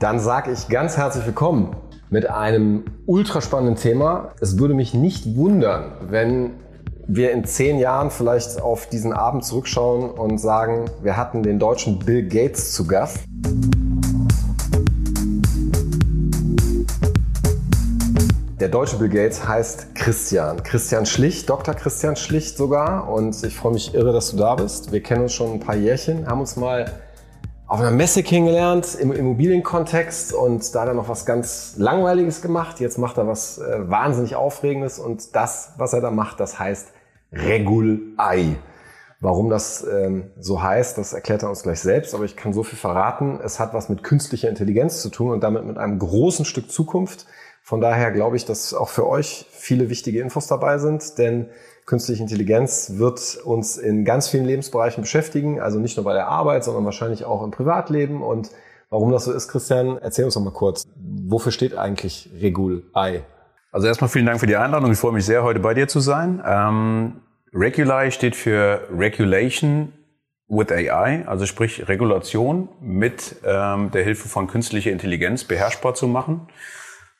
Dann sage ich ganz herzlich willkommen mit einem ultra spannenden Thema. Es würde mich nicht wundern, wenn wir in zehn Jahren vielleicht auf diesen Abend zurückschauen und sagen, wir hatten den deutschen Bill Gates zu Gast. Der deutsche Bill Gates heißt Christian. Christian Schlicht, Dr. Christian Schlicht sogar. Und ich freue mich irre, dass du da bist. Wir kennen uns schon ein paar Jährchen, haben uns mal auf einer Messe kennengelernt im Immobilienkontext und da hat er noch was ganz Langweiliges gemacht. Jetzt macht er was äh, wahnsinnig Aufregendes und das, was er da macht, das heißt Regulei. Warum das ähm, so heißt, das erklärt er uns gleich selbst, aber ich kann so viel verraten. Es hat was mit künstlicher Intelligenz zu tun und damit mit einem großen Stück Zukunft. Von daher glaube ich, dass auch für euch viele wichtige Infos dabei sind, denn künstliche Intelligenz wird uns in ganz vielen Lebensbereichen beschäftigen, also nicht nur bei der Arbeit, sondern wahrscheinlich auch im Privatleben. Und warum das so ist, Christian, erzähl uns doch mal kurz. Wofür steht eigentlich Regul Ei? Also erstmal vielen Dank für die Einladung. Ich freue mich sehr, heute bei dir zu sein. Ähm, Regulai steht für Regulation with AI, also sprich Regulation mit ähm, der Hilfe von künstlicher Intelligenz beherrschbar zu machen.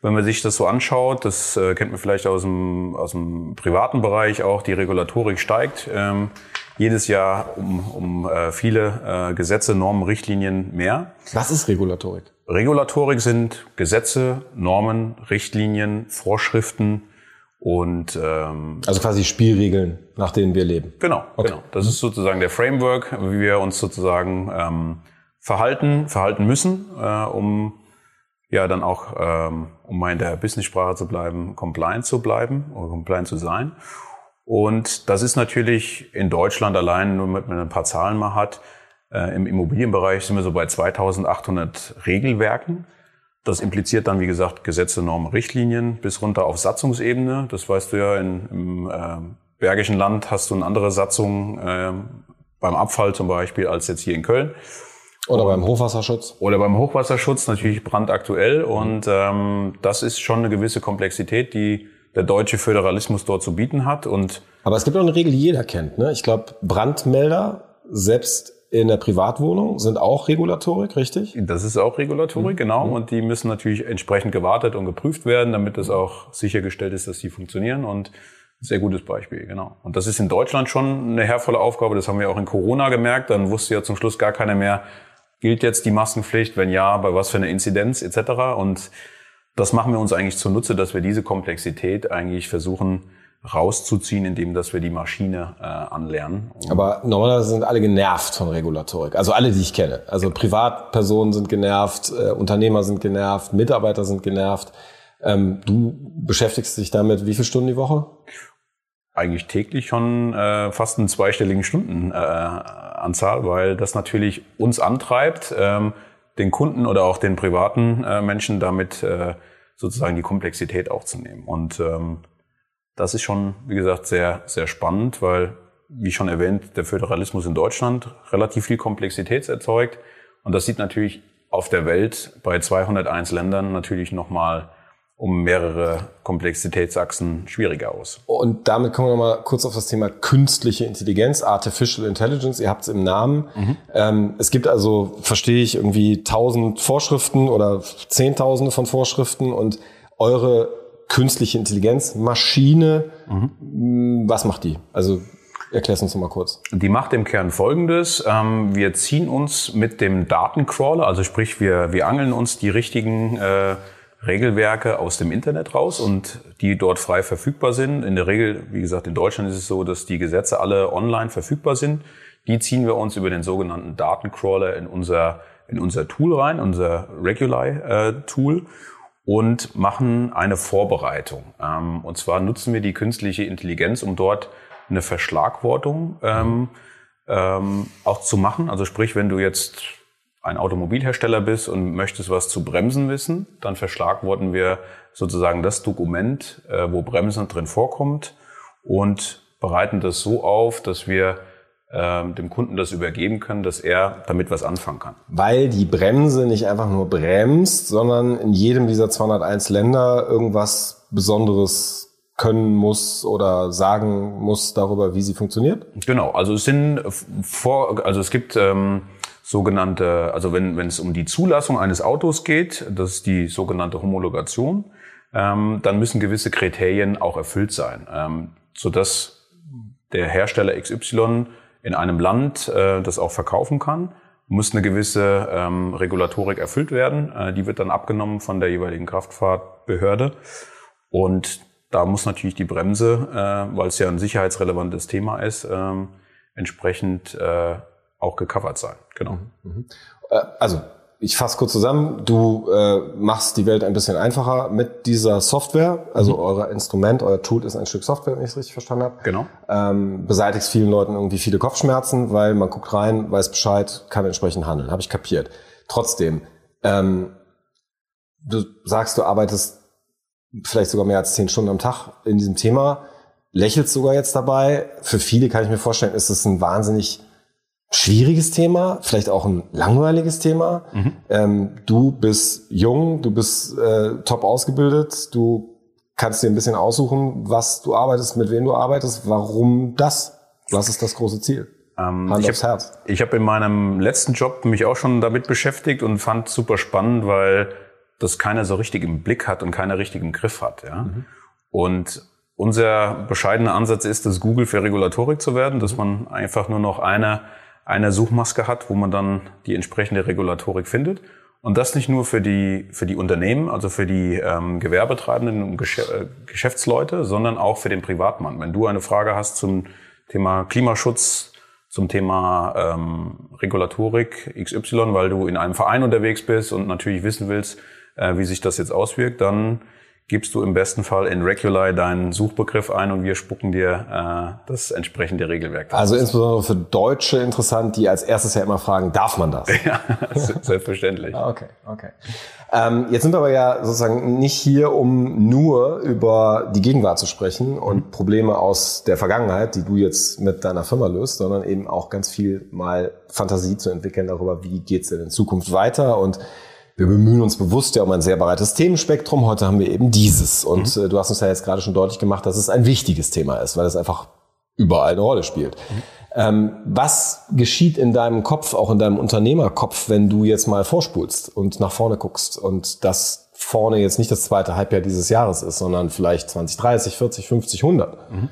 Wenn man sich das so anschaut, das äh, kennt man vielleicht aus dem, aus dem privaten Bereich auch, die Regulatorik steigt ähm, jedes Jahr um, um äh, viele äh, Gesetze, Normen, Richtlinien mehr. Was ist Regulatorik? Regulatorik sind Gesetze, Normen, Richtlinien, Vorschriften und ähm, also quasi Spielregeln, nach denen wir leben. Genau, okay. genau. Das ist sozusagen der Framework, wie wir uns sozusagen ähm, verhalten, verhalten müssen, äh, um ja dann auch, ähm, um mal in der Business-Sprache zu bleiben, compliant zu bleiben oder compliant zu sein. Und das ist natürlich in Deutschland allein, nur mit man ein paar Zahlen mal hat, äh, im Immobilienbereich sind wir so bei 2800 Regelwerken. Das impliziert dann, wie gesagt, Gesetze, Normen, Richtlinien bis runter auf Satzungsebene. Das weißt du ja, in, im äh, Bergischen Land hast du eine andere Satzung äh, beim Abfall zum Beispiel als jetzt hier in Köln. Oder beim Hochwasserschutz. Oder beim Hochwasserschutz natürlich brandaktuell. Und ähm, das ist schon eine gewisse Komplexität, die der deutsche Föderalismus dort zu bieten hat. Und Aber es gibt auch eine Regel, die jeder kennt. Ne? Ich glaube, Brandmelder, selbst in der Privatwohnung, sind auch Regulatorik, richtig? Das ist auch Regulatorik, mhm. genau. Mhm. Und die müssen natürlich entsprechend gewartet und geprüft werden, damit es auch sichergestellt ist, dass die funktionieren. Und sehr gutes Beispiel, genau. Und das ist in Deutschland schon eine hervolle Aufgabe. Das haben wir auch in Corona gemerkt. Dann wusste ja zum Schluss gar keiner mehr, Gilt jetzt die Maskenpflicht? Wenn ja, bei was für einer Inzidenz etc. Und das machen wir uns eigentlich zunutze, dass wir diese Komplexität eigentlich versuchen rauszuziehen, indem dass wir die Maschine äh, anlernen. Aber normalerweise sind alle genervt von Regulatorik. Also alle, die ich kenne. Also Privatpersonen sind genervt, äh, Unternehmer sind genervt, Mitarbeiter sind genervt. Ähm, du beschäftigst dich damit wie viele Stunden die Woche? Eigentlich täglich schon äh, fast einen zweistelligen Stunden. Äh, Anzahl, weil das natürlich uns antreibt, ähm, den Kunden oder auch den privaten äh, Menschen damit äh, sozusagen die Komplexität aufzunehmen. Und ähm, das ist schon, wie gesagt, sehr, sehr spannend, weil, wie schon erwähnt, der Föderalismus in Deutschland relativ viel Komplexität erzeugt. Und das sieht natürlich auf der Welt bei 201 Ländern natürlich nochmal um mehrere Komplexitätsachsen schwieriger aus. Und damit kommen wir nochmal kurz auf das Thema künstliche Intelligenz, Artificial Intelligence. Ihr habt es im Namen. Mhm. Ähm, es gibt also, verstehe ich, irgendwie tausend Vorschriften oder zehntausende von Vorschriften und eure künstliche Intelligenz, Maschine, mhm. was macht die? Also Erklär es uns mal kurz. Die macht im Kern Folgendes. Ähm, wir ziehen uns mit dem Datencrawler, also sprich, wir, wir angeln uns die richtigen äh, Regelwerke aus dem Internet raus und die dort frei verfügbar sind. In der Regel, wie gesagt, in Deutschland ist es so, dass die Gesetze alle online verfügbar sind. Die ziehen wir uns über den sogenannten Datencrawler in unser, in unser Tool rein, unser Regulai-Tool äh, und machen eine Vorbereitung. Ähm, und zwar nutzen wir die künstliche Intelligenz, um dort eine Verschlagwortung ähm, ähm, auch zu machen. Also sprich, wenn du jetzt ein Automobilhersteller bist und möchtest was zu Bremsen wissen, dann verschlagworten wir sozusagen das Dokument, äh, wo Bremsen drin vorkommt und bereiten das so auf, dass wir äh, dem Kunden das übergeben können, dass er damit was anfangen kann. Weil die Bremse nicht einfach nur bremst, sondern in jedem dieser 201 Länder irgendwas Besonderes können muss oder sagen muss darüber, wie sie funktioniert? Genau, also es sind vor, also es gibt ähm, sogenannte, also wenn, wenn es um die Zulassung eines Autos geht, das ist die sogenannte Homologation, ähm, dann müssen gewisse Kriterien auch erfüllt sein, ähm, sodass der Hersteller XY in einem Land äh, das auch verkaufen kann, muss eine gewisse ähm, Regulatorik erfüllt werden. Äh, die wird dann abgenommen von der jeweiligen Kraftfahrtbehörde. Und da muss natürlich die Bremse, äh, weil es ja ein sicherheitsrelevantes Thema ist, ähm, entsprechend äh, auch gecovert sein. Genau. Mhm. mhm. Äh, also ich fasse kurz zusammen. Du äh, machst die Welt ein bisschen einfacher mit dieser Software. Also mhm. euer Instrument, euer Tool ist ein Stück Software, wenn ich es richtig verstanden habe. Genau. Ähm, beseitigst vielen Leuten irgendwie viele Kopfschmerzen, weil man guckt rein, weiß Bescheid, kann entsprechend handeln. Habe ich kapiert. Trotzdem, ähm, du sagst, du arbeitest vielleicht sogar mehr als zehn Stunden am Tag in diesem Thema, lächelst sogar jetzt dabei. Für viele kann ich mir vorstellen, ist es ein wahnsinnig schwieriges Thema, vielleicht auch ein langweiliges Thema. Mhm. Ähm, du bist jung, du bist äh, top ausgebildet, du kannst dir ein bisschen aussuchen, was du arbeitest, mit wem du arbeitest, warum das? Was ist das große Ziel? Ähm, Hand. Ich habe in meinem letzten Job mich auch schon damit beschäftigt und fand super spannend, weil das keiner so richtig im Blick hat und keiner richtig im Griff hat. Ja? Mhm. Und unser bescheidener Ansatz ist, das Google für Regulatorik zu werden, dass man einfach nur noch eine eine Suchmaske hat, wo man dann die entsprechende Regulatorik findet. Und das nicht nur für die, für die Unternehmen, also für die ähm, Gewerbetreibenden und Gesch äh, Geschäftsleute, sondern auch für den Privatmann. Wenn du eine Frage hast zum Thema Klimaschutz, zum Thema ähm, Regulatorik XY, weil du in einem Verein unterwegs bist und natürlich wissen willst, äh, wie sich das jetzt auswirkt, dann gibst du im besten Fall in Regulai deinen Suchbegriff ein und wir spucken dir äh, das entsprechende Regelwerk. Also insbesondere für Deutsche interessant, die als erstes ja immer fragen, darf man das? ja, selbstverständlich. Ah, okay, okay. Ähm, jetzt sind wir aber ja sozusagen nicht hier, um nur über die Gegenwart zu sprechen und mhm. Probleme aus der Vergangenheit, die du jetzt mit deiner Firma löst, sondern eben auch ganz viel mal Fantasie zu entwickeln darüber, wie geht's denn in Zukunft weiter und wir bemühen uns bewusst ja um ein sehr breites Themenspektrum. Heute haben wir eben dieses. Und mhm. äh, du hast uns ja jetzt gerade schon deutlich gemacht, dass es ein wichtiges Thema ist, weil es einfach überall eine Rolle spielt. Mhm. Ähm, was geschieht in deinem Kopf, auch in deinem Unternehmerkopf, wenn du jetzt mal vorspulst und nach vorne guckst und das vorne jetzt nicht das zweite Halbjahr dieses Jahres ist, sondern vielleicht 20, 30, 40, 50, 100? Mhm.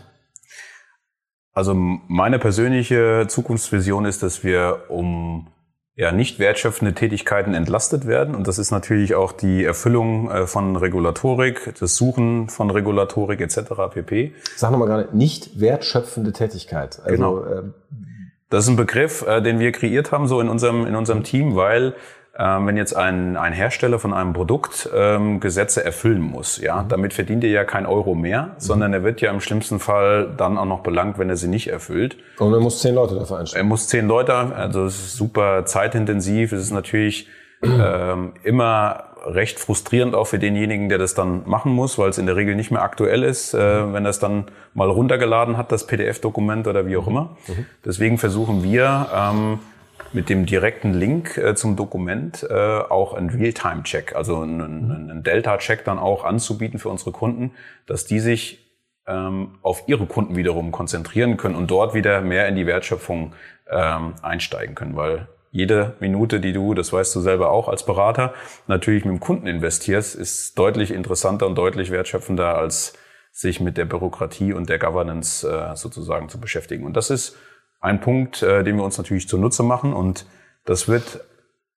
Also meine persönliche Zukunftsvision ist, dass wir um ja, nicht wertschöpfende Tätigkeiten entlastet werden. Und das ist natürlich auch die Erfüllung äh, von Regulatorik, das Suchen von Regulatorik etc. pp. Sag nochmal gerade, nicht wertschöpfende Tätigkeit. Also, genau. Äh, das ist ein Begriff, äh, den wir kreiert haben, so in unserem, in unserem Team, weil wenn jetzt ein, ein Hersteller von einem Produkt ähm, Gesetze erfüllen muss, ja, mhm. damit verdient er ja kein Euro mehr, mhm. sondern er wird ja im schlimmsten Fall dann auch noch belangt, wenn er sie nicht erfüllt. Und er muss zehn Leute dafür einstellen. Er muss zehn Leute, also es ist super zeitintensiv, es ist natürlich ähm, immer recht frustrierend auch für denjenigen, der das dann machen muss, weil es in der Regel nicht mehr aktuell ist, äh, wenn er es dann mal runtergeladen hat, das PDF-Dokument oder wie auch mhm. immer. Mhm. Deswegen versuchen wir, ähm, mit dem direkten Link äh, zum Dokument äh, auch einen Realtime-Check, also einen, einen Delta-Check dann auch anzubieten für unsere Kunden, dass die sich ähm, auf ihre Kunden wiederum konzentrieren können und dort wieder mehr in die Wertschöpfung ähm, einsteigen können, weil jede Minute, die du, das weißt du selber auch als Berater, natürlich mit dem Kunden investierst, ist deutlich interessanter und deutlich wertschöpfender, als sich mit der Bürokratie und der Governance äh, sozusagen zu beschäftigen. Und das ist ein Punkt, äh, den wir uns natürlich zunutze machen und das wird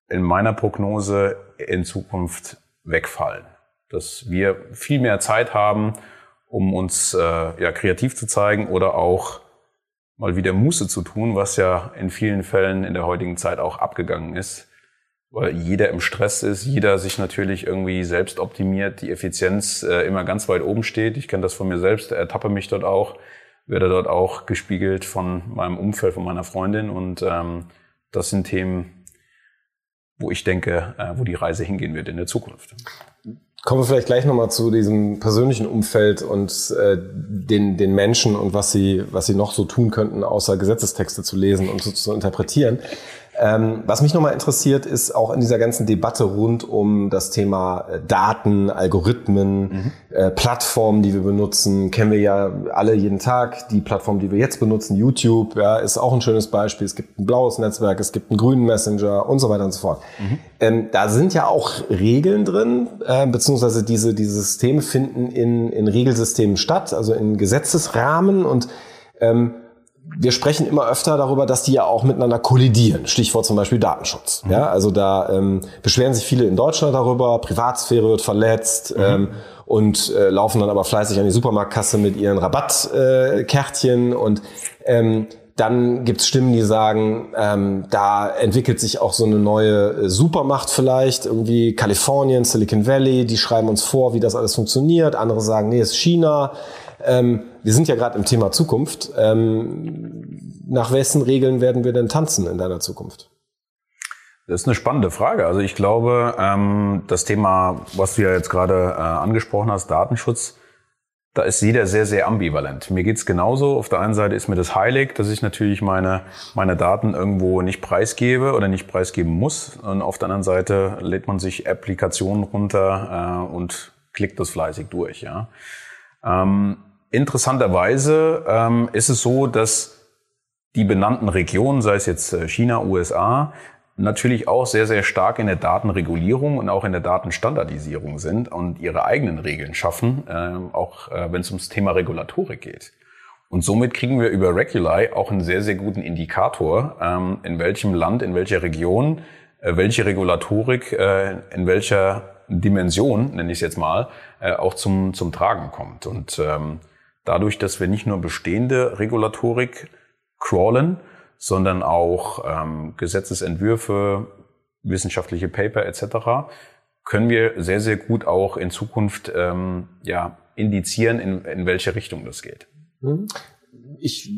in meiner Prognose in Zukunft wegfallen. Dass wir viel mehr Zeit haben, um uns äh, ja, kreativ zu zeigen oder auch mal wieder Muße zu tun, was ja in vielen Fällen in der heutigen Zeit auch abgegangen ist, weil jeder im Stress ist, jeder sich natürlich irgendwie selbst optimiert, die Effizienz äh, immer ganz weit oben steht. Ich kenne das von mir selbst, ertappe mich dort auch werde dort auch gespiegelt von meinem Umfeld, von meiner Freundin. Und ähm, das sind Themen, wo ich denke, äh, wo die Reise hingehen wird in der Zukunft. Kommen wir vielleicht gleich nochmal zu diesem persönlichen Umfeld und äh, den, den Menschen und was sie, was sie noch so tun könnten, außer Gesetzestexte zu lesen und so zu interpretieren. Ähm, was mich nochmal interessiert, ist auch in dieser ganzen Debatte rund um das Thema äh, Daten, Algorithmen, mhm. äh, Plattformen, die wir benutzen, kennen wir ja alle jeden Tag. Die Plattform, die wir jetzt benutzen, YouTube, ja, ist auch ein schönes Beispiel. Es gibt ein blaues Netzwerk, es gibt einen grünen Messenger und so weiter und so fort. Mhm. Ähm, da sind ja auch Regeln drin, äh, beziehungsweise diese, diese Systeme finden in, in Regelsystemen statt, also in Gesetzesrahmen und ähm, wir sprechen immer öfter darüber, dass die ja auch miteinander kollidieren. Stichwort zum Beispiel Datenschutz. Mhm. Ja, also da ähm, beschweren sich viele in Deutschland darüber, Privatsphäre wird verletzt mhm. ähm, und äh, laufen dann aber fleißig an die Supermarktkasse mit ihren Rabattkärtchen äh, und ähm, dann gibt's Stimmen, die sagen, ähm, da entwickelt sich auch so eine neue äh, Supermacht vielleicht, irgendwie Kalifornien, Silicon Valley, die schreiben uns vor, wie das alles funktioniert. Andere sagen, nee, es ist China. Ähm, wir sind ja gerade im Thema Zukunft. Ähm, nach wessen Regeln werden wir denn tanzen in deiner Zukunft? Das ist eine spannende Frage. Also ich glaube, ähm, das Thema, was du ja jetzt gerade äh, angesprochen hast, Datenschutz, da ist jeder sehr, sehr ambivalent. Mir geht's genauso. Auf der einen Seite ist mir das heilig, dass ich natürlich meine, meine Daten irgendwo nicht preisgebe oder nicht preisgeben muss. Und auf der anderen Seite lädt man sich Applikationen runter äh, und klickt das fleißig durch. Ja. Ähm, Interessanterweise ähm, ist es so, dass die benannten Regionen, sei es jetzt äh, China, USA, natürlich auch sehr, sehr stark in der Datenregulierung und auch in der Datenstandardisierung sind und ihre eigenen Regeln schaffen, äh, auch äh, wenn es ums Thema Regulatorik geht. Und somit kriegen wir über Regulai auch einen sehr, sehr guten Indikator, ähm, in welchem Land, in welcher Region, äh, welche Regulatorik, äh, in welcher Dimension, nenne ich es jetzt mal, äh, auch zum, zum Tragen kommt. Und ähm, dadurch, dass wir nicht nur bestehende Regulatorik crawlen, sondern auch ähm, Gesetzesentwürfe, wissenschaftliche Paper etc., können wir sehr, sehr gut auch in Zukunft ähm, ja, indizieren, in, in welche Richtung das geht. Mhm. Ich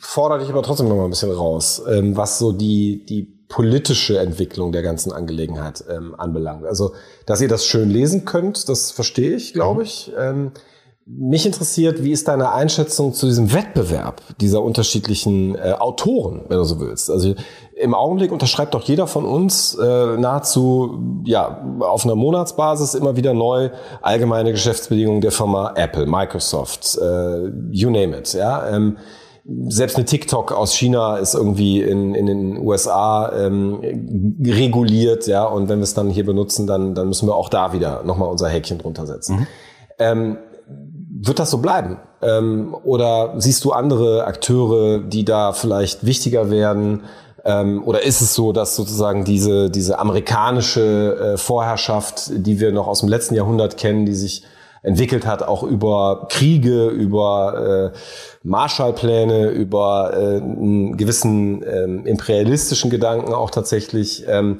fordere dich aber trotzdem noch mal ein bisschen raus, ähm, was so die, die politische Entwicklung der ganzen Angelegenheit ähm, anbelangt. Also, dass ihr das schön lesen könnt, das verstehe ich, glaube mhm. ich. Ähm, mich interessiert, wie ist deine Einschätzung zu diesem Wettbewerb dieser unterschiedlichen äh, Autoren, wenn du so willst? Also im Augenblick unterschreibt doch jeder von uns äh, nahezu ja auf einer Monatsbasis immer wieder neu allgemeine Geschäftsbedingungen der Firma Apple, Microsoft, äh, you name it. Ja. Ähm, selbst eine TikTok aus China ist irgendwie in, in den USA ähm, reguliert, ja, und wenn wir es dann hier benutzen, dann, dann müssen wir auch da wieder nochmal unser Häkchen drunter setzen. Mhm. Ähm, wird das so bleiben? Ähm, oder siehst du andere Akteure, die da vielleicht wichtiger werden? Ähm, oder ist es so, dass sozusagen diese, diese amerikanische äh, Vorherrschaft, die wir noch aus dem letzten Jahrhundert kennen, die sich entwickelt hat, auch über Kriege, über äh, Marshallpläne, über äh, einen gewissen ähm, imperialistischen Gedanken auch tatsächlich, ähm,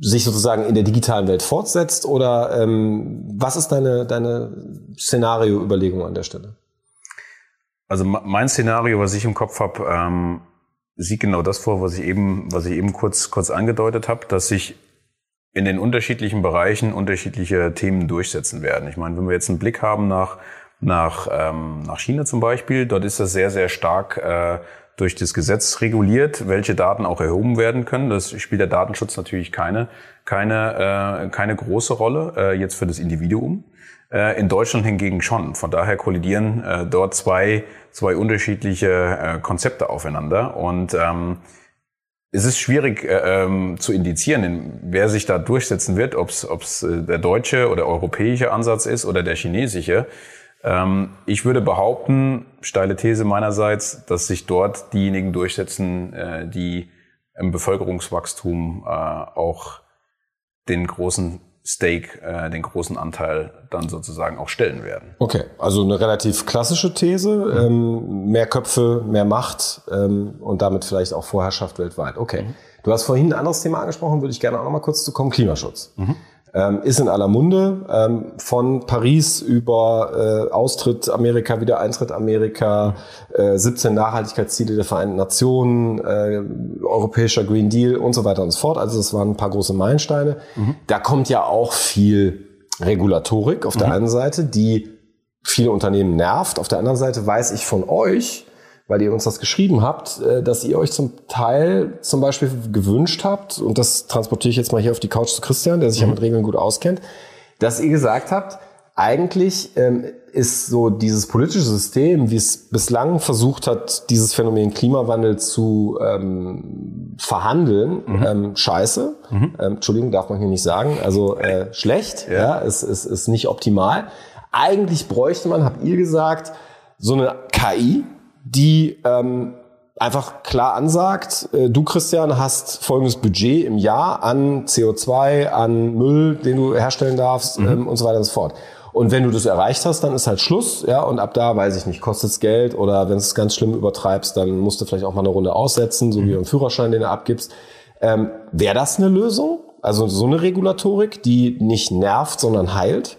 sich sozusagen in der digitalen Welt fortsetzt? Oder ähm, was ist deine, deine Szenario-Überlegung an der Stelle? Also mein Szenario, was ich im Kopf habe, ähm, sieht genau das vor, was ich eben, was ich eben kurz, kurz angedeutet habe, dass sich in den unterschiedlichen Bereichen unterschiedliche Themen durchsetzen werden. Ich meine, wenn wir jetzt einen Blick haben nach, nach, ähm, nach China zum Beispiel, dort ist das sehr, sehr stark äh, durch das Gesetz reguliert, welche Daten auch erhoben werden können. Das spielt der Datenschutz natürlich keine, keine, äh, keine große Rolle äh, jetzt für das Individuum. Äh, in Deutschland hingegen schon. Von daher kollidieren äh, dort zwei, zwei unterschiedliche äh, Konzepte aufeinander. Und ähm, es ist schwierig äh, ähm, zu indizieren, wer sich da durchsetzen wird, ob es äh, der deutsche oder europäische Ansatz ist oder der chinesische. Ähm, ich würde behaupten, steile These meinerseits, dass sich dort diejenigen durchsetzen, äh, die im Bevölkerungswachstum äh, auch den großen Stake, äh, den großen Anteil dann sozusagen auch stellen werden. Okay, also eine relativ klassische These. Mhm. Ähm, mehr Köpfe, mehr Macht ähm, und damit vielleicht auch Vorherrschaft weltweit. Okay. Mhm. Du hast vorhin ein anderes Thema angesprochen, würde ich gerne auch noch mal kurz zu kommen, Klimaschutz. Mhm ähm, ist in aller Munde. Ähm, von Paris über äh, Austritt Amerika, wieder Eintritt Amerika, äh, 17 Nachhaltigkeitsziele der Vereinten Nationen, äh, europäischer Green Deal und so weiter und so fort. Also das waren ein paar große Meilensteine. Mhm. Da kommt ja auch viel Regulatorik auf der mhm. einen Seite, die viele Unternehmen nervt. Auf der anderen Seite weiß ich von euch, weil ihr uns das geschrieben habt, äh, dass ihr euch zum Teil zum Beispiel gewünscht habt, und das transportiere ich jetzt mal hier auf die Couch zu Christian, der sich mhm. ja mit Regeln gut auskennt, dass ihr gesagt habt, eigentlich ähm, ist so dieses politische System, wie es bislang versucht hat, dieses Phänomen Klimawandel zu ähm, verhandeln, mhm. ähm, scheiße. Mhm. Ähm, Entschuldigung, darf man hier nicht sagen. Also äh, schlecht, ja, ja ist, ist, ist nicht optimal. Eigentlich bräuchte man, habt ihr gesagt, so eine KI, die ähm, einfach klar ansagt, äh, du Christian hast folgendes Budget im Jahr an CO2, an Müll, den du herstellen darfst mhm. ähm, und so weiter und so fort. Und wenn du das erreicht hast, dann ist halt Schluss, ja, und ab da, weiß ich nicht, kostet es Geld oder wenn es ganz schlimm übertreibst, dann musst du vielleicht auch mal eine Runde aussetzen, so mhm. wie beim Führerschein, den du abgibst. Ähm, Wäre das eine Lösung? Also so eine Regulatorik, die nicht nervt, sondern heilt?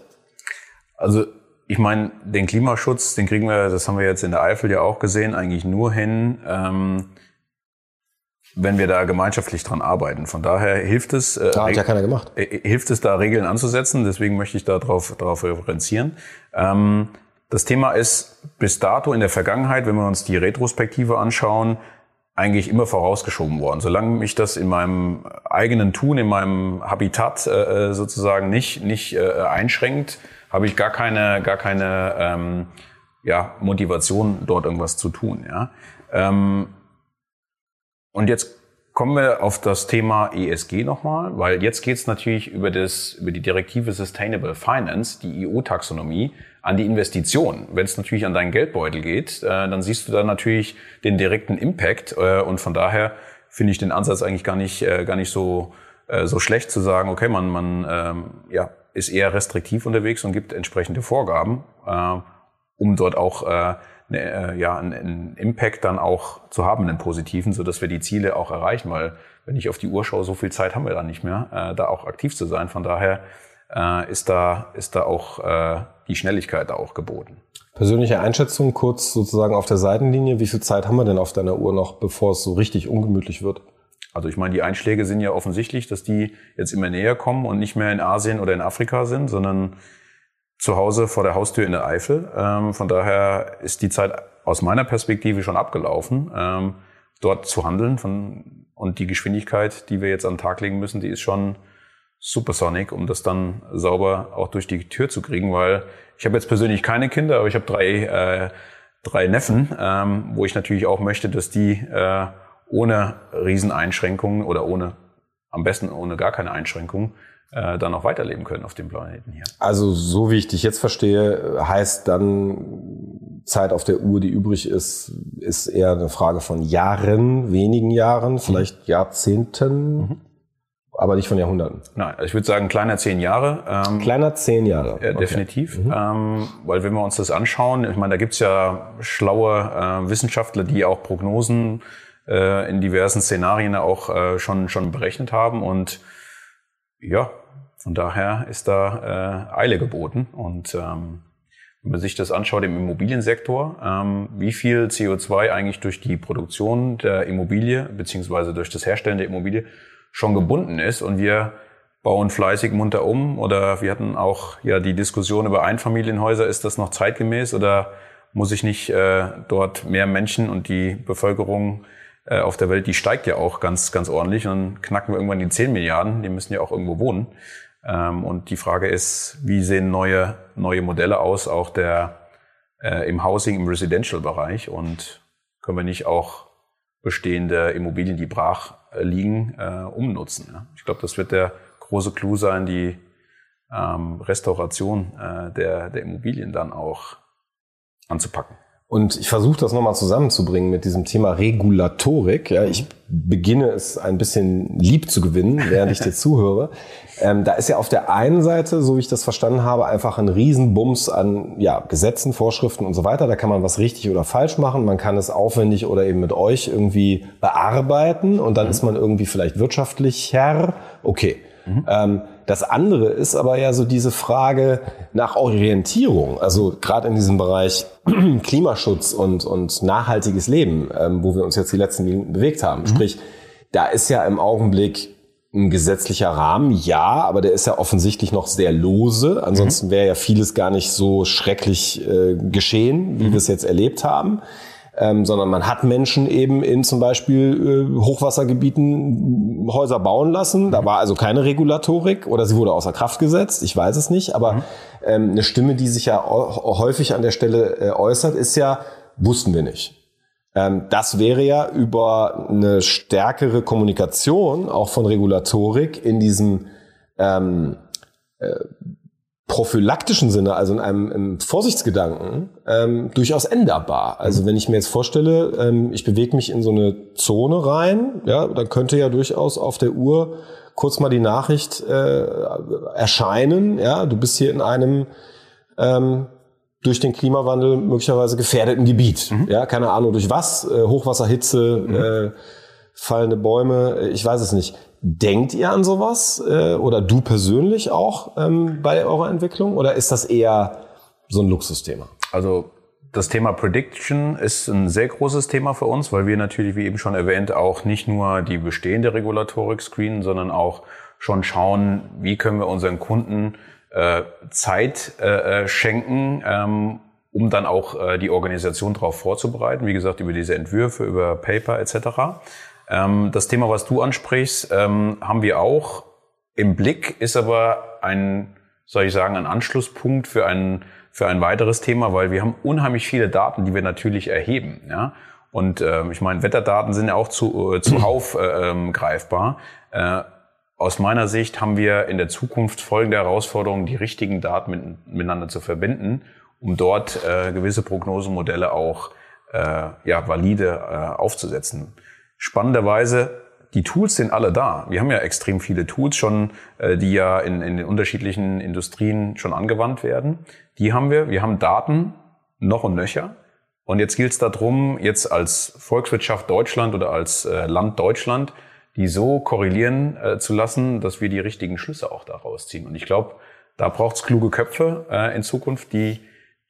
Also ich meine, den Klimaschutz, den kriegen wir, das haben wir jetzt in der Eifel ja auch gesehen, eigentlich nur hin, ähm, wenn wir da gemeinschaftlich dran arbeiten. Von daher hilft es. Äh, da hat ja keiner gemacht. Äh, hilft es da Regeln anzusetzen. Deswegen möchte ich da drauf, drauf referenzieren. Ähm, das Thema ist bis dato in der Vergangenheit, wenn wir uns die Retrospektive anschauen, eigentlich immer vorausgeschoben worden. Solange mich das in meinem eigenen Tun, in meinem Habitat äh, äh sozusagen nicht, nicht äh, einschränkt, habe ich gar keine, gar keine ähm, ja, Motivation, dort irgendwas zu tun. Ja? Ähm, und jetzt kommen wir auf das Thema ESG nochmal, weil jetzt geht es natürlich über, das, über die Direktive Sustainable Finance, die EU-Taxonomie, an die Investition. Wenn es natürlich an deinen Geldbeutel geht, äh, dann siehst du da natürlich den direkten Impact äh, und von daher finde ich den Ansatz eigentlich gar nicht, äh, gar nicht so, äh, so schlecht zu sagen, okay, man, man ähm, ja, ist eher restriktiv unterwegs und gibt entsprechende Vorgaben, äh, um dort auch äh, eine, äh, ja, einen, Impact dann auch zu haben, einen positiven, so dass wir die Ziele auch erreichen. Weil wenn ich auf die Uhr schaue, so viel Zeit haben wir dann nicht mehr, äh, da auch aktiv zu sein. Von daher äh, ist da ist da auch äh, die Schnelligkeit da auch geboten. Persönliche Einschätzung kurz sozusagen auf der Seitenlinie. Wie viel Zeit haben wir denn auf deiner Uhr noch, bevor es so richtig ungemütlich wird? Also ich meine, die Einschläge sind ja offensichtlich, dass die jetzt immer näher kommen und nicht mehr in Asien oder in Afrika sind, sondern zu Hause vor der Haustür in der Eifel. Ähm, von daher ist die Zeit aus meiner Perspektive schon abgelaufen, ähm, dort zu handeln. Von, und die Geschwindigkeit, die wir jetzt an den Tag legen müssen, die ist schon supersonic, um das dann sauber auch durch die Tür zu kriegen, weil ich habe jetzt persönlich keine Kinder, aber ich habe drei, äh, drei Neffen, ähm, wo ich natürlich auch möchte, dass die äh, ohne Rieseneinschränkungen oder ohne, am besten ohne gar keine Einschränkungen, äh, dann auch weiterleben können auf dem Planeten hier. Also so wie ich dich jetzt verstehe, heißt dann Zeit auf der Uhr, die übrig ist, ist eher eine Frage von Jahren, wenigen Jahren, vielleicht mhm. Jahrzehnten. Mhm. Aber nicht von Jahrhunderten. Nein, also ich würde sagen kleiner zehn Jahre. Ähm, kleiner zehn Jahre. Äh, definitiv. Okay. Mhm. Ähm, weil wenn wir uns das anschauen, ich meine, da gibt's ja schlaue äh, Wissenschaftler, die auch Prognosen äh, in diversen Szenarien auch äh, schon, schon berechnet haben. Und ja, von daher ist da äh, Eile geboten. Und ähm, wenn man sich das anschaut im Immobiliensektor, ähm, wie viel CO2 eigentlich durch die Produktion der Immobilie beziehungsweise durch das Herstellen der Immobilie schon gebunden ist und wir bauen fleißig munter um oder wir hatten auch ja die Diskussion über Einfamilienhäuser, ist das noch zeitgemäß oder muss ich nicht äh, dort mehr Menschen und die Bevölkerung äh, auf der Welt, die steigt ja auch ganz, ganz ordentlich und dann knacken wir irgendwann die 10 Milliarden, die müssen ja auch irgendwo wohnen. Ähm, und die Frage ist, wie sehen neue, neue Modelle aus, auch der äh, im Housing, im Residential-Bereich und können wir nicht auch bestehende Immobilien, die brach äh, liegen, äh, umnutzen. Ja? Ich glaube, das wird der große Clou sein, die ähm, Restauration äh, der, der Immobilien dann auch anzupacken. Und ich versuche das nochmal zusammenzubringen mit diesem Thema Regulatorik. Ja, ich beginne es ein bisschen lieb zu gewinnen, während ich dir zuhöre. Ähm, da ist ja auf der einen Seite, so wie ich das verstanden habe, einfach ein Riesenbums an ja, Gesetzen, Vorschriften und so weiter. Da kann man was richtig oder falsch machen. Man kann es aufwendig oder eben mit euch irgendwie bearbeiten und dann mhm. ist man irgendwie vielleicht wirtschaftlich Herr. Okay. Mhm. Ähm, das andere ist aber ja so diese Frage nach Orientierung. Also gerade in diesem Bereich Klimaschutz und, und nachhaltiges Leben, ähm, wo wir uns jetzt die letzten Minuten bewegt haben. Mhm. Sprich, da ist ja im Augenblick ein gesetzlicher Rahmen, ja, aber der ist ja offensichtlich noch sehr lose. Ansonsten mhm. wäre ja vieles gar nicht so schrecklich äh, geschehen, wie mhm. wir es jetzt erlebt haben. Ähm, sondern man hat Menschen eben in zum Beispiel äh, Hochwassergebieten Häuser bauen lassen. Da war also keine Regulatorik oder sie wurde außer Kraft gesetzt. Ich weiß es nicht, aber mhm. ähm, eine Stimme, die sich ja häufig an der Stelle äh, äußert, ist ja, wussten wir nicht. Ähm, das wäre ja über eine stärkere Kommunikation auch von Regulatorik in diesem ähm, äh, prophylaktischen Sinne, also in einem im Vorsichtsgedanken, ähm, durchaus änderbar. Also wenn ich mir jetzt vorstelle, ähm, ich bewege mich in so eine Zone rein, ja, dann könnte ja durchaus auf der Uhr kurz mal die Nachricht äh, erscheinen, ja, du bist hier in einem ähm, durch den Klimawandel möglicherweise gefährdeten Gebiet. Mhm. Ja, keine Ahnung durch was, äh, Hochwasser, Hitze, mhm. äh, fallende Bäume, ich weiß es nicht. Denkt ihr an sowas äh, oder du persönlich auch ähm, bei eurer Entwicklung oder ist das eher so ein Luxusthema? Also das Thema Prediction ist ein sehr großes Thema für uns, weil wir natürlich, wie eben schon erwähnt, auch nicht nur die bestehende Regulatorik screenen, sondern auch schon schauen, wie können wir unseren Kunden äh, Zeit äh, äh schenken, ähm, um dann auch äh, die Organisation darauf vorzubereiten. Wie gesagt, über diese Entwürfe, über Paper etc. Ähm, das Thema, was du ansprichst, ähm, haben wir auch im Blick, ist aber ein, soll ich sagen, ein Anschlusspunkt für ein, für ein weiteres Thema, weil wir haben unheimlich viele Daten, die wir natürlich erheben. Ja? Und ähm, ich meine, Wetterdaten sind ja auch zu, äh, zuhauf äh, ähm, greifbar. Äh, aus meiner Sicht haben wir in der Zukunft folgende Herausforderung, die richtigen Daten mit, miteinander zu verbinden, um dort äh, gewisse Prognosemodelle auch äh, ja, valide äh, aufzusetzen. Spannenderweise, die Tools sind alle da. Wir haben ja extrem viele Tools schon, äh, die ja in, in den unterschiedlichen Industrien schon angewandt werden. Die haben wir. Wir haben Daten noch und nöcher. Und jetzt gilt es darum, jetzt als Volkswirtschaft Deutschland oder als äh, Land Deutschland, die so korrelieren äh, zu lassen, dass wir die richtigen Schlüsse auch daraus ziehen. Und ich glaube, da braucht es kluge Köpfe äh, in Zukunft, die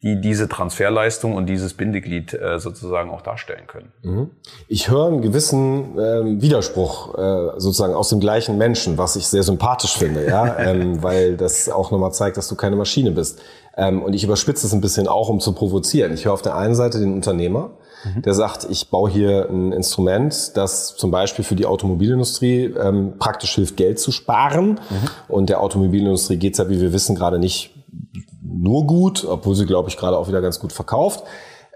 die diese Transferleistung und dieses Bindeglied äh, sozusagen auch darstellen können. Mhm. Ich höre einen gewissen ähm, Widerspruch äh, sozusagen aus dem gleichen Menschen, was ich sehr sympathisch finde, ja, ähm, weil das auch nochmal zeigt, dass du keine Maschine bist. Ähm, und ich überspitze es ein bisschen auch, um zu provozieren. Ich höre auf der einen Seite den Unternehmer, mhm. der sagt, ich baue hier ein Instrument, das zum Beispiel für die Automobilindustrie ähm, praktisch hilft, Geld zu sparen. Mhm. Und der Automobilindustrie geht's ja, wie wir wissen, gerade nicht nur gut, obwohl sie, glaube ich, gerade auch wieder ganz gut verkauft.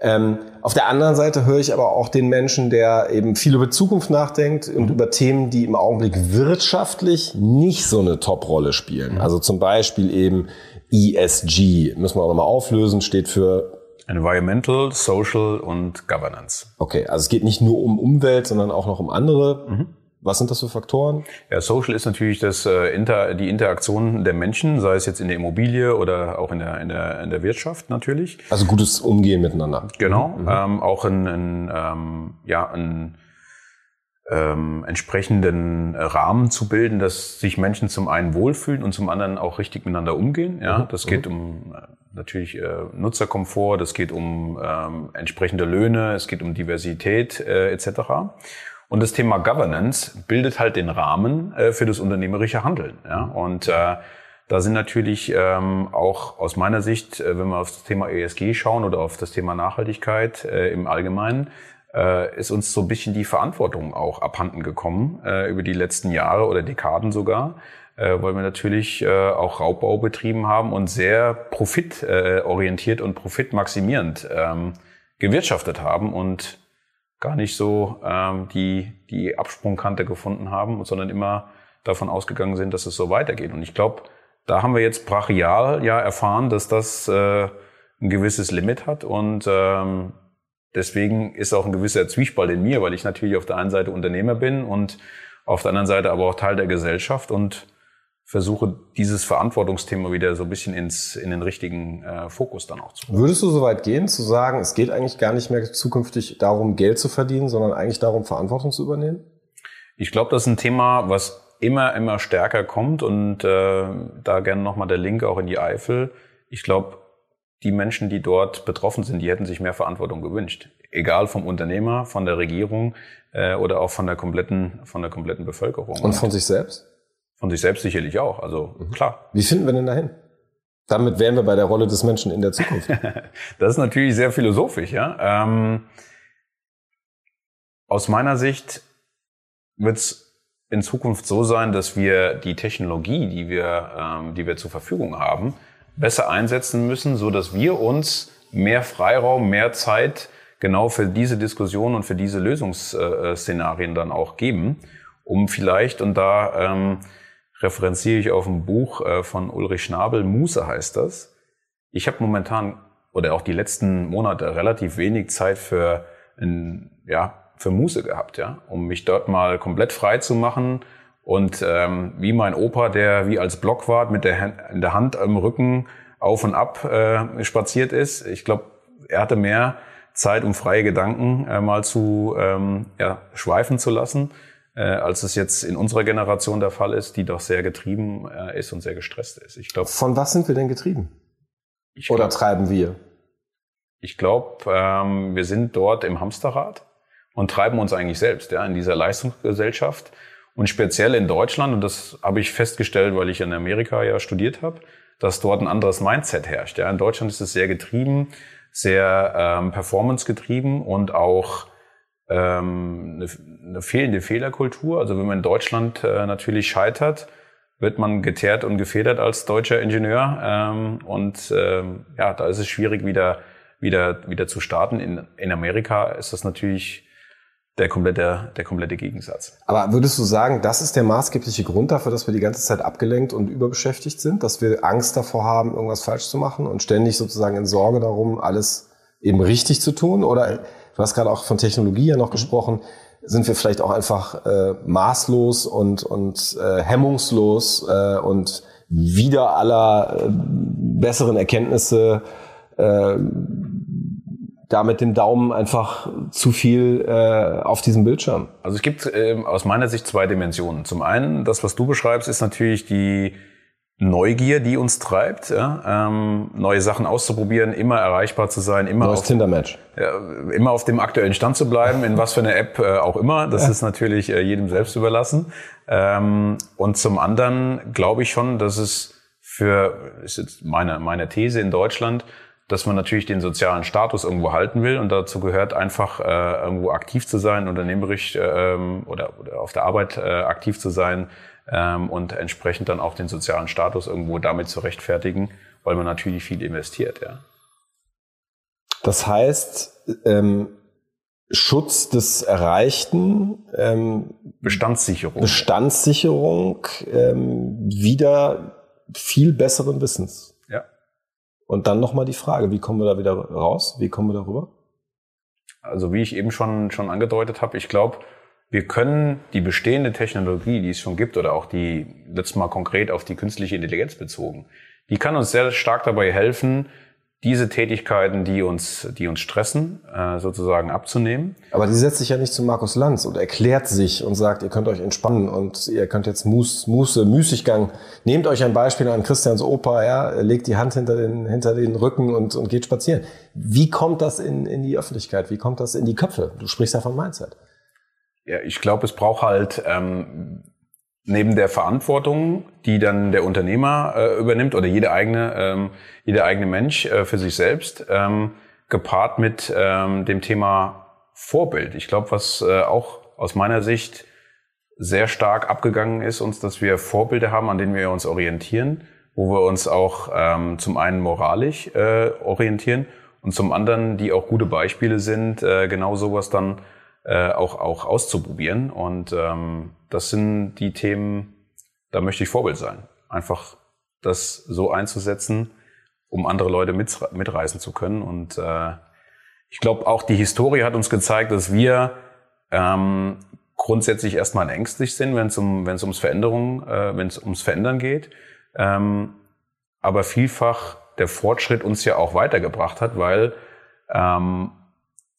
Ähm, auf der anderen Seite höre ich aber auch den Menschen, der eben viel über Zukunft nachdenkt und mhm. über Themen, die im Augenblick wirtschaftlich nicht so eine Top-Rolle spielen. Mhm. Also zum Beispiel eben ESG, müssen wir auch nochmal auflösen, steht für Environmental, Social und Governance. Okay, also es geht nicht nur um Umwelt, sondern auch noch um andere mhm. Was sind das für Faktoren? Ja, Social ist natürlich das, äh, Inter, die Interaktion der Menschen, sei es jetzt in der Immobilie oder auch in der, in der, in der Wirtschaft natürlich. Also gutes Umgehen miteinander. Genau, mhm. ähm, auch ein, ein, ähm, ja, ein ähm, entsprechenden Rahmen zu bilden, dass sich Menschen zum einen wohlfühlen und zum anderen auch richtig miteinander umgehen. Ja, mhm. das geht mhm. um äh, natürlich äh, Nutzerkomfort, das geht um ähm, entsprechende Löhne, es geht um Diversität äh, etc. Und das Thema Governance bildet halt den Rahmen äh, für das unternehmerische Handeln. Ja? Und äh, da sind natürlich ähm, auch aus meiner Sicht, äh, wenn wir auf das Thema ESG schauen oder auf das Thema Nachhaltigkeit äh, im Allgemeinen, äh, ist uns so ein bisschen die Verantwortung auch abhanden gekommen äh, über die letzten Jahre oder Dekaden sogar, äh, weil wir natürlich äh, auch Raubbau betrieben haben und sehr profitorientiert äh, und profitmaximierend ähm, gewirtschaftet haben und gar nicht so ähm, die, die Absprungkante gefunden haben, sondern immer davon ausgegangen sind, dass es so weitergeht. Und ich glaube, da haben wir jetzt brachial ja erfahren, dass das äh, ein gewisses Limit hat und ähm, deswegen ist auch ein gewisser Zwiespalt in mir, weil ich natürlich auf der einen Seite Unternehmer bin und auf der anderen Seite aber auch Teil der Gesellschaft und versuche, dieses Verantwortungsthema wieder so ein bisschen ins, in den richtigen äh, Fokus dann auch zu bringen. Würdest du so weit gehen, zu sagen, es geht eigentlich gar nicht mehr zukünftig darum, Geld zu verdienen, sondern eigentlich darum, Verantwortung zu übernehmen? Ich glaube, das ist ein Thema, was immer, immer stärker kommt und äh, da gerne nochmal der Link auch in die Eifel. Ich glaube, die Menschen, die dort betroffen sind, die hätten sich mehr Verantwortung gewünscht. Egal vom Unternehmer, von der Regierung äh, oder auch von der kompletten, von der kompletten Bevölkerung. Und von sich selbst? Von sich selbst sicherlich auch. Also mhm. klar. Wie finden wir denn dahin? Damit wären wir bei der Rolle des Menschen in der Zukunft. das ist natürlich sehr philosophisch, ja. Ähm, aus meiner Sicht wird es in Zukunft so sein, dass wir die Technologie, die wir, ähm, die wir zur Verfügung haben, besser einsetzen müssen, so dass wir uns mehr Freiraum, mehr Zeit genau für diese Diskussion und für diese Lösungsszenarien dann auch geben, um vielleicht, und da ähm, referenziere ich auf ein Buch äh, von Ulrich Schnabel, Muße heißt das. Ich habe momentan oder auch die letzten Monate relativ wenig Zeit für, ein, ja, für Muße gehabt, ja, um mich dort mal komplett frei zu machen und ähm, wie mein Opa, der wie als Blockwart mit der, Hand, in der Hand am Rücken auf und ab äh, spaziert ist. Ich glaube, er hatte mehr Zeit, um freie Gedanken äh, mal zu ähm, ja, schweifen zu lassen, äh, als es jetzt in unserer Generation der Fall ist, die doch sehr getrieben äh, ist und sehr gestresst ist. Ich glaube. Von was sind wir denn getrieben? Oder glaub, treiben wir? Ich glaube, ähm, wir sind dort im Hamsterrad und treiben uns eigentlich selbst ja, in dieser Leistungsgesellschaft. Und speziell in Deutschland, und das habe ich festgestellt, weil ich in Amerika ja studiert habe, dass dort ein anderes Mindset herrscht. Ja. In Deutschland ist es sehr getrieben, sehr ähm, performance getrieben und auch ähm, eine, eine fehlende Fehlerkultur. Also wenn man in Deutschland äh, natürlich scheitert, wird man geteert und gefedert als deutscher Ingenieur. Ähm, und ähm, ja, da ist es schwierig, wieder, wieder, wieder zu starten. In, in Amerika ist das natürlich der komplette, der komplette Gegensatz. Aber würdest du sagen, das ist der maßgebliche Grund dafür, dass wir die ganze Zeit abgelenkt und überbeschäftigt sind, dass wir Angst davor haben, irgendwas falsch zu machen und ständig sozusagen in Sorge darum, alles eben richtig zu tun? Oder du hast gerade auch von Technologie ja noch mhm. gesprochen, sind wir vielleicht auch einfach äh, maßlos und, und äh, hemmungslos äh, und wieder aller äh, besseren Erkenntnisse äh, da mit dem Daumen einfach zu viel äh, auf diesem Bildschirm? Also es gibt äh, aus meiner Sicht zwei Dimensionen. Zum einen, das, was du beschreibst, ist natürlich die Neugier, die uns treibt, ja? ähm, neue Sachen auszuprobieren, immer erreichbar zu sein, immer Neues auf, Tinder-Match. Ja, immer auf dem aktuellen Stand zu bleiben, in was für eine App äh, auch immer. Das ja. ist natürlich äh, jedem selbst überlassen. Ähm, und zum anderen glaube ich schon, dass es für, ist jetzt meine, meine These in Deutschland, dass man natürlich den sozialen Status irgendwo halten will und dazu gehört einfach äh, irgendwo aktiv zu sein, unternehmerisch ähm, oder, oder auf der Arbeit äh, aktiv zu sein ähm, und entsprechend dann auch den sozialen Status irgendwo damit zu rechtfertigen, weil man natürlich viel investiert. Ja. Das heißt, ähm, Schutz des Erreichten, ähm, Bestandssicherung, Bestandssicherung ähm, wieder viel besseren Wissens. Und dann nochmal die Frage, wie kommen wir da wieder raus? Wie kommen wir darüber? Also wie ich eben schon, schon angedeutet habe, ich glaube, wir können die bestehende Technologie, die es schon gibt, oder auch die, letztes Mal konkret auf die künstliche Intelligenz bezogen, die kann uns sehr stark dabei helfen, diese Tätigkeiten, die uns, die uns stressen, äh, sozusagen abzunehmen. Aber die setzt sich ja nicht zu Markus Lanz und erklärt sich und sagt, ihr könnt euch entspannen und ihr könnt jetzt Muß, Muße, Müßiggang. Nehmt euch ein Beispiel an Christians Opa, ja, legt die Hand hinter den, hinter den Rücken und, und geht spazieren. Wie kommt das in, in die Öffentlichkeit? Wie kommt das in die Köpfe? Du sprichst ja von Mindset. Ja, ich glaube, es braucht halt ähm, neben der Verantwortung, die dann der Unternehmer äh, übernimmt oder jede eigene, ähm, jeder eigene Mensch äh, für sich selbst, ähm, gepaart mit ähm, dem Thema Vorbild. Ich glaube, was äh, auch aus meiner Sicht sehr stark abgegangen ist, uns, dass wir Vorbilder haben, an denen wir uns orientieren, wo wir uns auch ähm, zum einen moralisch äh, orientieren und zum anderen, die auch gute Beispiele sind, äh, genau sowas dann äh, auch, auch auszuprobieren. Und ähm, das sind die Themen, da möchte ich Vorbild sein. Einfach das so einzusetzen, um andere Leute mit, mitreißen zu können. Und äh, ich glaube, auch die Historie hat uns gezeigt, dass wir ähm, grundsätzlich erstmal ängstlich sind, wenn es um, wenn es ums Veränderung, äh, wenn es ums Verändern geht. Ähm, aber vielfach der Fortschritt uns ja auch weitergebracht hat, weil ähm,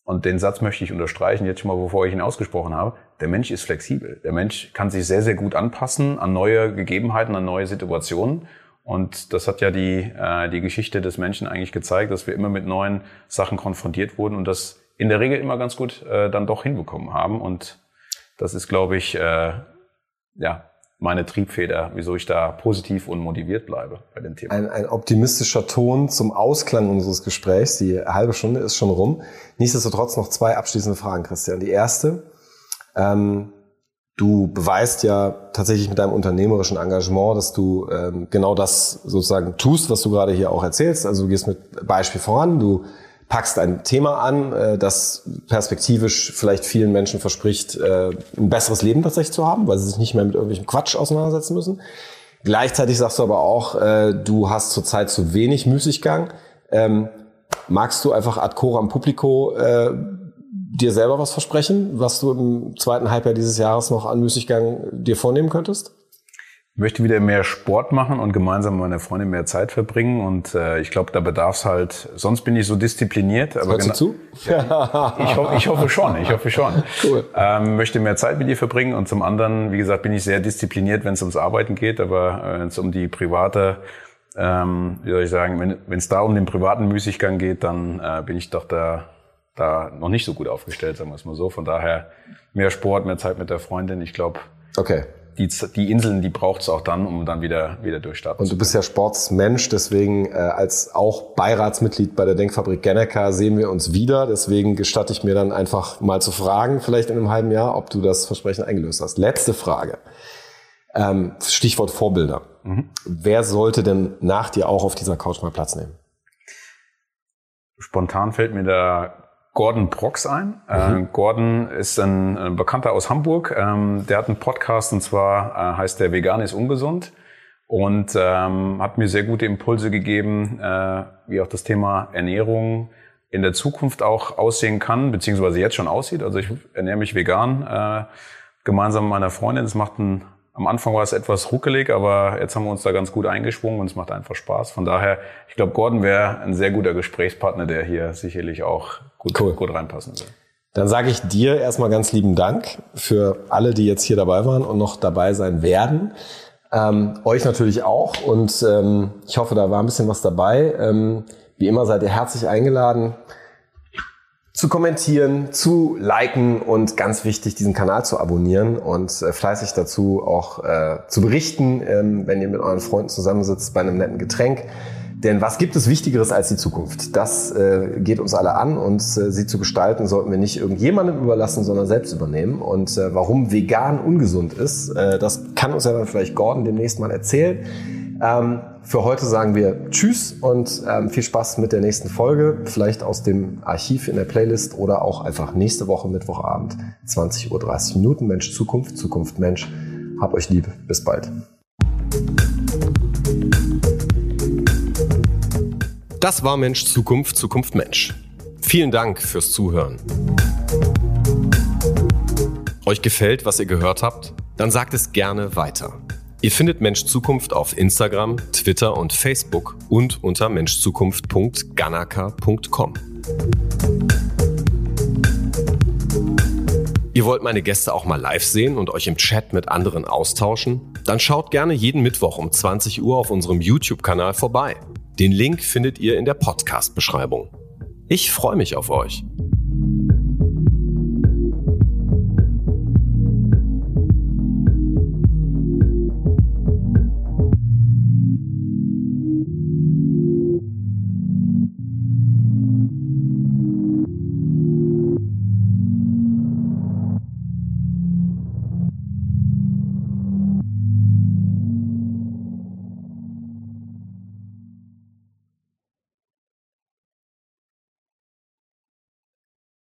und den Satz möchte ich unterstreichen, jetzt schon mal, bevor ich ihn ausgesprochen habe. Der Mensch ist flexibel. Der Mensch kann sich sehr, sehr gut anpassen an neue Gegebenheiten, an neue Situationen. Und das hat ja die, äh, die Geschichte des Menschen eigentlich gezeigt, dass wir immer mit neuen Sachen konfrontiert wurden und das in der Regel immer ganz gut äh, dann doch hinbekommen haben. Und das ist, glaube ich, äh, ja, meine Triebfeder, wieso ich da positiv und motiviert bleibe bei dem Thema. Ein, ein optimistischer Ton zum Ausklang unseres Gesprächs. Die halbe Stunde ist schon rum. Nichtsdestotrotz noch zwei abschließende Fragen, Christian. Die erste, Ähm, du beweist ja tatsächlich mit deinem unternehmerischen Engagement, dass du ähm, genau das sozusagen tust, was du gerade hier auch erzählst. Also du gehst mit Beispiel voran, du packst ein Thema an, äh, das perspektivisch vielleicht vielen Menschen verspricht, äh, ein besseres Leben tatsächlich zu haben, weil sie sich nicht mehr mit irgendwelchem Quatsch auseinandersetzen müssen. Gleichzeitig sagst du aber auch, äh, du hast zurzeit zu wenig Müßiggang. Ähm, magst du einfach ad coram publico äh, dir selber was versprechen, was du im zweiten Halbjahr dieses Jahres noch an Müßiggang dir vornehmen könntest? Ich möchte wieder mehr Sport machen und gemeinsam mit meiner Freundin mehr Zeit verbringen. Und äh, ich glaube, da bedarf es halt, sonst bin ich so diszipliniert. Aber Hörst du zu? Ja, ich, ho ich hoffe schon, ich hoffe schon. Cool. Ähm, möchte mehr Zeit mit ihr verbringen und zum anderen, wie gesagt, bin ich sehr diszipliniert, wenn es ums Arbeiten geht, aber äh, wenn es um die private, ähm, wie soll ich sagen, wenn es da um den privaten Müßiggang geht, dann äh, bin ich doch da, da noch nicht so gut aufgestellt, sagen wir es mal so. Von daher mehr Sport, mehr Zeit mit der Freundin. Ich glaube, okay die, die Inseln, die braucht es auch dann, um dann wieder, wieder durchstarten Und du bist ja Sportsmensch, deswegen äh, als auch Beiratsmitglied bei der Denkfabrik Genneker sehen wir uns wieder. Deswegen gestatte ich mir dann einfach mal zu fragen, vielleicht in einem halben Jahr, ob du das Versprechen eingelöst hast. Letzte Frage. Ähm, Stichwort Vorbilder. Mhm. Wer sollte denn nach dir auch auf dieser Couch mal Platz nehmen? Spontan fällt mir da Gordon Brox ein. Mhm. Äh, Gordon ist ein, Bekannter aus Hamburg. Ähm, der hat einen Podcast und zwar äh, heißt der Vegan ist ungesund und ähm, hat mir sehr gute Impulse gegeben, äh, wie auch das Thema Ernährung in der Zukunft auch aussehen kann, beziehungsweise jetzt schon aussieht. Also ich ernähre mich vegan äh, gemeinsam mit meiner Freundin. Das macht ein am Anfang war es etwas ruckelig, aber jetzt haben wir uns da ganz gut eingeschwungen und es macht einfach Spaß. Von daher, ich glaube, Gordon wäre ein sehr guter Gesprächspartner, der hier sicherlich auch gut, cool. gut reinpassen würde. Dann sage ich dir erstmal ganz lieben Dank für alle, die jetzt hier dabei waren und noch dabei sein werden. Ähm, euch natürlich auch und ähm, ich hoffe, da war ein bisschen was dabei. Ähm, wie immer seid ihr herzlich eingeladen, zu kommentieren, zu liken und ganz wichtig, diesen Kanal zu abonnieren und äh, fleißig dazu auch äh, zu berichten, ähm, wenn ihr mit euren Freunden zusammensitzt bei einem netten Getränk. Denn was gibt es Wichtigeres als die Zukunft? Das äh, geht uns alle an und äh, sie zu gestalten sollten wir nicht irgendjemandem überlassen, sondern selbst übernehmen. Und äh, warum vegan ungesund ist, äh, das kann uns ja dann vielleicht Gordon demnächst mal erzählen. Ähm, für heute sagen wir Tschüss und ähm, viel Spaß mit der nächsten Folge. Vielleicht aus dem Archiv in der Playlist oder auch einfach nächste Woche Mittwochabend 20 Uhr 30 Minuten. Mensch Zukunft, Zukunft Mensch. Hab euch lieb. Bis bald. Das war Mensch Zukunft, Zukunft Mensch. Vielen Dank fürs Zuhören. Euch gefällt, was ihr gehört habt? Dann sagt es gerne weiter. Ihr findet Mensch Zukunft auf Instagram, Twitter und Facebook und unter menschzukunft.ganaka.com. Ihr wollt meine Gäste auch mal live sehen und euch im Chat mit anderen austauschen? Dann schaut gerne jeden Mittwoch um 20 Uhr auf unserem YouTube-Kanal vorbei. Den Link findet ihr in der Podcast-Beschreibung. Ich freue mich auf euch.